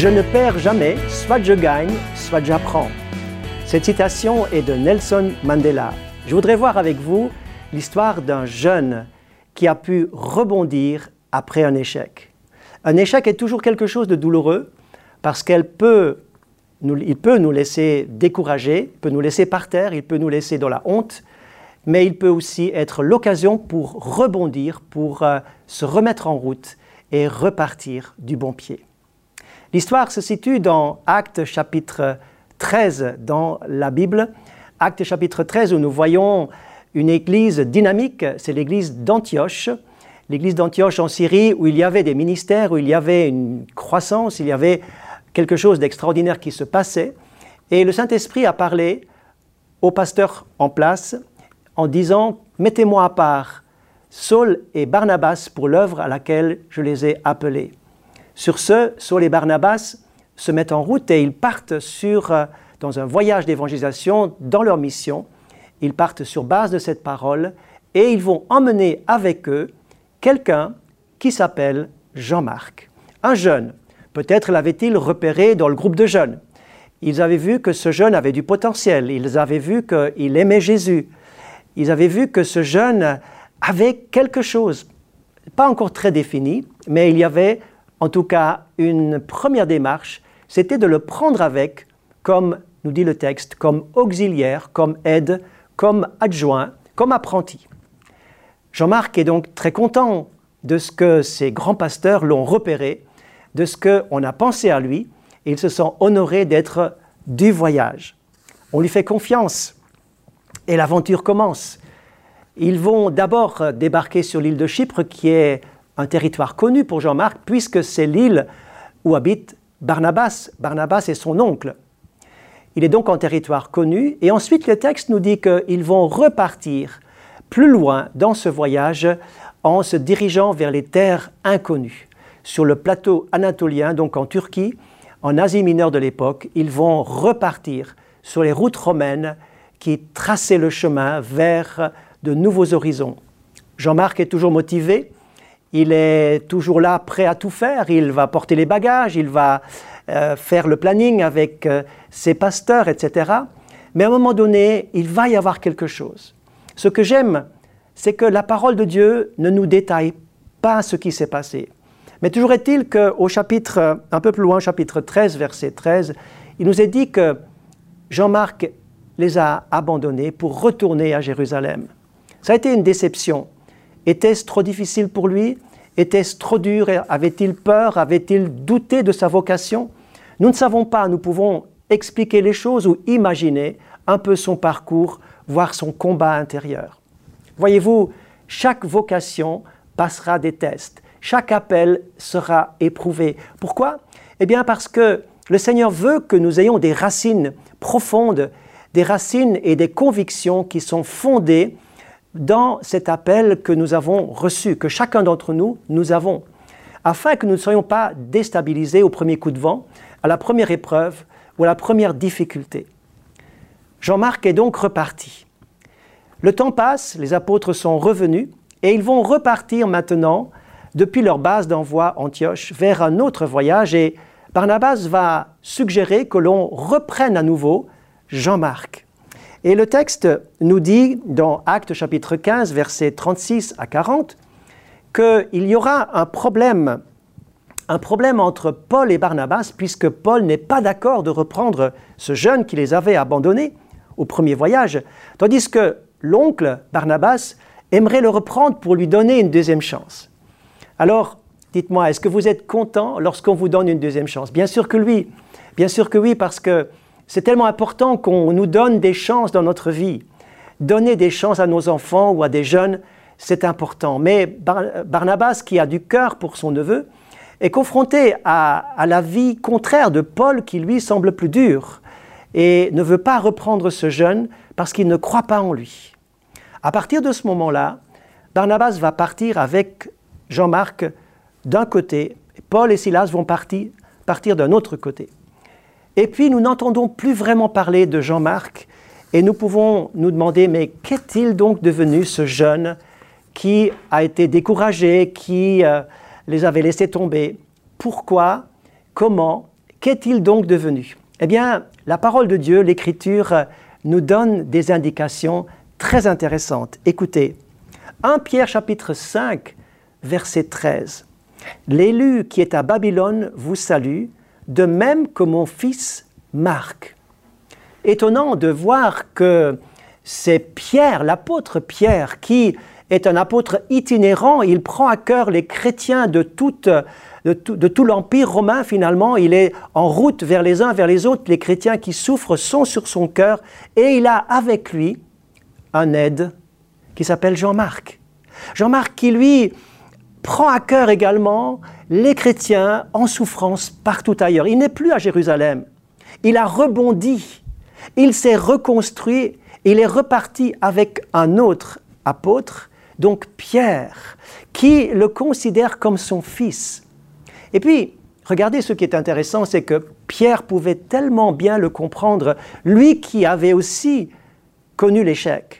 Je ne perds jamais, soit je gagne, soit j'apprends. Cette citation est de Nelson Mandela. Je voudrais voir avec vous l'histoire d'un jeune qui a pu rebondir après un échec. Un échec est toujours quelque chose de douloureux parce qu'il peut, nous laisser décourager, peut nous laisser par terre, il peut nous laisser dans la honte, mais il peut aussi être l'occasion pour rebondir, pour euh, se remettre en route et repartir du bon pied. L'histoire se situe dans Actes chapitre 13 dans la Bible. Actes chapitre 13 où nous voyons une église dynamique, c'est l'église d'Antioche. L'église d'Antioche en Syrie où il y avait des ministères, où il y avait une croissance, il y avait quelque chose d'extraordinaire qui se passait. Et le Saint-Esprit a parlé au pasteur en place en disant, mettez-moi à part Saul et Barnabas pour l'œuvre à laquelle je les ai appelés. Sur ce, Saul et Barnabas se mettent en route et ils partent sur, euh, dans un voyage d'évangélisation dans leur mission. Ils partent sur base de cette parole et ils vont emmener avec eux quelqu'un qui s'appelle Jean-Marc, un jeune. Peut-être l'avait-il repéré dans le groupe de jeunes. Ils avaient vu que ce jeune avait du potentiel, ils avaient vu qu'il aimait Jésus, ils avaient vu que ce jeune avait quelque chose, pas encore très défini, mais il y avait en tout cas, une première démarche, c'était de le prendre avec, comme nous dit le texte, comme auxiliaire, comme aide, comme adjoint, comme apprenti. Jean-Marc est donc très content de ce que ses grands pasteurs l'ont repéré, de ce qu'on a pensé à lui, et il se sent honoré d'être du voyage. On lui fait confiance, et l'aventure commence. Ils vont d'abord débarquer sur l'île de Chypre, qui est un territoire connu pour Jean-Marc, puisque c'est l'île où habite Barnabas. Barnabas est son oncle. Il est donc en territoire connu, et ensuite le texte nous dit qu'ils vont repartir plus loin dans ce voyage en se dirigeant vers les terres inconnues. Sur le plateau anatolien, donc en Turquie, en Asie mineure de l'époque, ils vont repartir sur les routes romaines qui traçaient le chemin vers de nouveaux horizons. Jean-Marc est toujours motivé, il est toujours là, prêt à tout faire. Il va porter les bagages, il va euh, faire le planning avec euh, ses pasteurs, etc. Mais à un moment donné, il va y avoir quelque chose. Ce que j'aime, c'est que la parole de Dieu ne nous détaille pas ce qui s'est passé. Mais toujours est-il qu'au chapitre, un peu plus loin, chapitre 13, verset 13, il nous est dit que Jean-Marc les a abandonnés pour retourner à Jérusalem. Ça a été une déception. Était-ce trop difficile pour lui? Était-ce trop dur? Avait-il peur? Avait-il douté de sa vocation? Nous ne savons pas, nous pouvons expliquer les choses ou imaginer un peu son parcours, voir son combat intérieur. Voyez-vous, chaque vocation passera des tests, chaque appel sera éprouvé. Pourquoi? Eh bien parce que le Seigneur veut que nous ayons des racines profondes, des racines et des convictions qui sont fondées dans cet appel que nous avons reçu, que chacun d'entre nous, nous avons, afin que nous ne soyons pas déstabilisés au premier coup de vent, à la première épreuve ou à la première difficulté. Jean-Marc est donc reparti. Le temps passe, les apôtres sont revenus et ils vont repartir maintenant depuis leur base d'envoi Antioche vers un autre voyage et Barnabas va suggérer que l'on reprenne à nouveau Jean-Marc. Et le texte nous dit dans Actes chapitre 15, versets 36 à 40, qu'il y aura un problème, un problème entre Paul et Barnabas, puisque Paul n'est pas d'accord de reprendre ce jeune qui les avait abandonnés au premier voyage, tandis que l'oncle Barnabas aimerait le reprendre pour lui donner une deuxième chance. Alors, dites-moi, est-ce que vous êtes content lorsqu'on vous donne une deuxième chance? Bien sûr que oui, bien sûr que oui, parce que c'est tellement important qu'on nous donne des chances dans notre vie. Donner des chances à nos enfants ou à des jeunes, c'est important. Mais Barnabas, qui a du cœur pour son neveu, est confronté à, la vie contraire de Paul qui lui semble plus dure et ne veut pas reprendre ce jeune parce qu'il ne croit pas en lui. À partir de ce moment-là, Barnabas va partir avec Jean-Marc d'un côté, et Paul et Silas vont partir, partir d'un autre côté. Et puis nous n'entendons plus vraiment parler de Jean-Marc et nous pouvons nous demander, mais qu'est-il donc devenu ce jeune qui a été découragé, qui euh, les avait laissés tomber? Pourquoi? Comment? Qu'est-il donc devenu? Eh bien, la parole de Dieu, l'Écriture, nous donne des indications très intéressantes. Écoutez, 1 Pierre chapitre 5, verset 13. L'élu qui est à Babylone vous salue, de même que mon fils Marc. Étonnant de voir que c'est Pierre, l'apôtre Pierre, qui est un apôtre itinérant, il prend à cœur les chrétiens de, de tout, l'Empire romain finalement, il est en route vers les uns, vers les autres, les chrétiens qui souffrent sont sur son cœur, et il a avec lui un aide qui s'appelle Jean-Marc. Jean-Marc qui lui prend à cœur également les chrétiens en souffrance partout ailleurs. Il n'est plus à Jérusalem, il a rebondi, il s'est reconstruit, il est reparti avec un autre apôtre donc Pierre, qui le considère comme son fils. Et puis, regardez ce qui est intéressant, c'est que Pierre pouvait tellement bien le comprendre, lui qui avait aussi connu l'échec,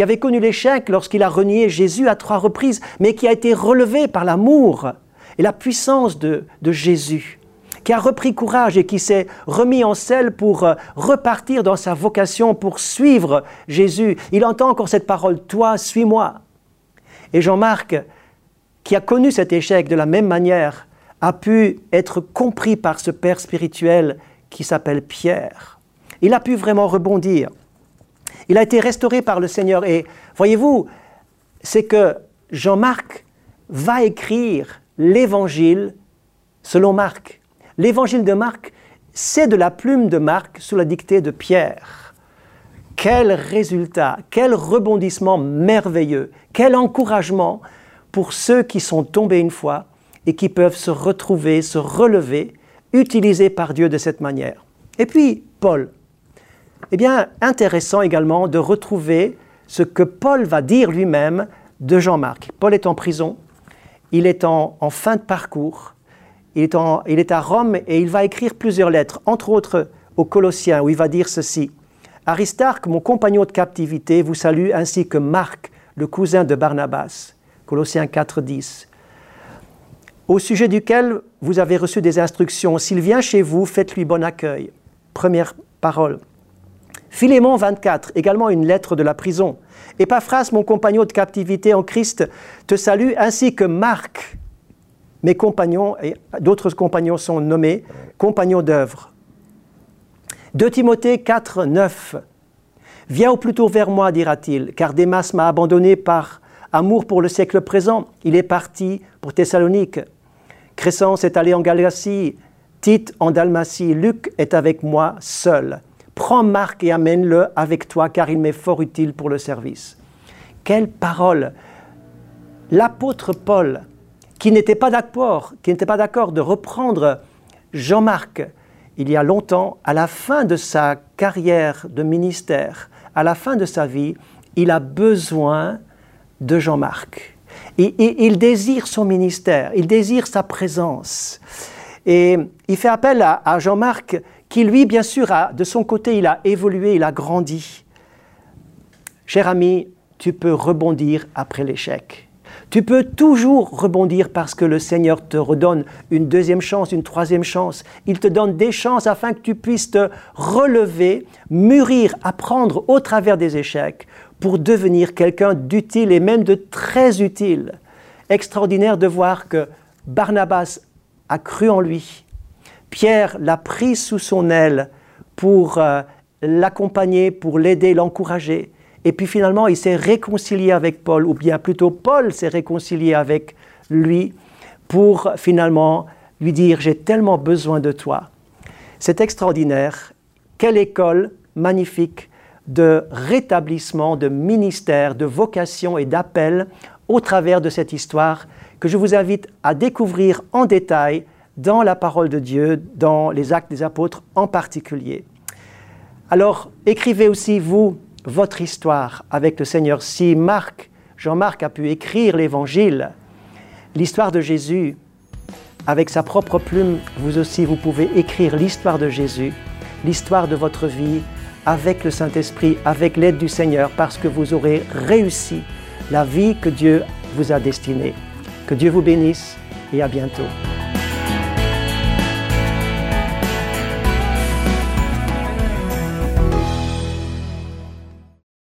qui avait connu l'échec lorsqu'il a renié Jésus à trois reprises, mais qui a été relevé par l'amour et la puissance de, de Jésus qui a repris courage et qui s'est remis en selle pour euh, repartir dans sa vocation, pour suivre Jésus. Il entend encore cette parole, Toi, suis-moi. Et Jean-Marc, qui a connu cet échec de la même manière, a pu être compris par ce père spirituel qui s'appelle Pierre. Il a pu vraiment rebondir. Il a été restauré par le Seigneur. Et voyez-vous, c'est que Jean-Marc va écrire l'évangile selon Marc. L'évangile de Marc, c'est de la plume de Marc sous la dictée de Pierre. Quel résultat, quel rebondissement merveilleux, quel encouragement pour ceux qui sont tombés une fois et qui peuvent se retrouver, se relever, utilisés par Dieu de cette manière. Et puis, Paul. Eh bien, intéressant également de retrouver ce que Paul va dire lui-même de Jean-Marc. Paul est en prison, il est en, fin de parcours, il est, à Rome et il va écrire plusieurs lettres, entre autres aux Colossiens, où il va dire ceci. Aristarque, mon compagnon de captivité, vous salue, ainsi que Marc, le cousin de Barnabas. Colossiens 4, 10. Au sujet duquel vous avez reçu des instructions. S'il vient chez vous, faites-lui bon accueil. Première parole. Philémon 24, également une lettre de la prison. Epaphras, mon compagnon de captivité en Christ, te salue, ainsi que Marc, mes compagnons, et d'autres compagnons sont nommés, compagnons d'œuvre. 2 Timothée 4, 9. Viens au plus tôt vers moi, dira-t-il, car Démas m'a abandonné par amour pour le siècle présent. Il est parti pour Thessalonique. Crescence est allé en Galatie, Tite en Dalmatie, Luc est avec moi seul. Prends Marc et amène-le avec toi, car il m'est fort utile pour le service. Quelle parole L'apôtre Paul, qui n'était pas d'accord, qui n'était pas d'accord de reprendre Jean-Marc il y a longtemps, à la fin de sa carrière de ministère, à la fin de sa vie, il a besoin de Jean-Marc. Il désire son ministère, il désire sa présence. Et il fait appel à Jean-Marc qui, lui, bien sûr, a, de son côté, il a évolué, il a grandi. Cher ami, tu peux rebondir après l'échec. Tu peux toujours rebondir parce que le Seigneur te redonne une deuxième chance, une troisième chance. Il te donne des chances afin que tu puisses te relever, mûrir, apprendre au travers des échecs pour devenir quelqu'un d'utile et même de très utile. Extraordinaire de voir que Barnabas a cru en lui. Pierre l'a pris sous son aile pour euh, l'accompagner, pour l'aider, l'encourager. Et puis finalement, il s'est réconcilié avec Paul, ou bien plutôt Paul s'est réconcilié avec lui pour finalement lui dire, j'ai tellement besoin de toi. C'est extraordinaire. Quelle école magnifique de rétablissement, de ministère, de vocation et d'appel au travers de cette histoire que je vous invite à découvrir en détail dans la parole de Dieu, dans les actes des apôtres en particulier. Alors, écrivez aussi, vous, votre histoire avec le Seigneur. Si Marc, Jean-Marc a pu écrire l'évangile, l'histoire de Jésus, avec sa propre plume, vous aussi, vous pouvez écrire l'histoire de Jésus, l'histoire de votre vie avec le Saint-Esprit, avec l'aide du Seigneur, parce que vous aurez réussi la vie que Dieu vous a destinée. Que Dieu vous bénisse et à bientôt.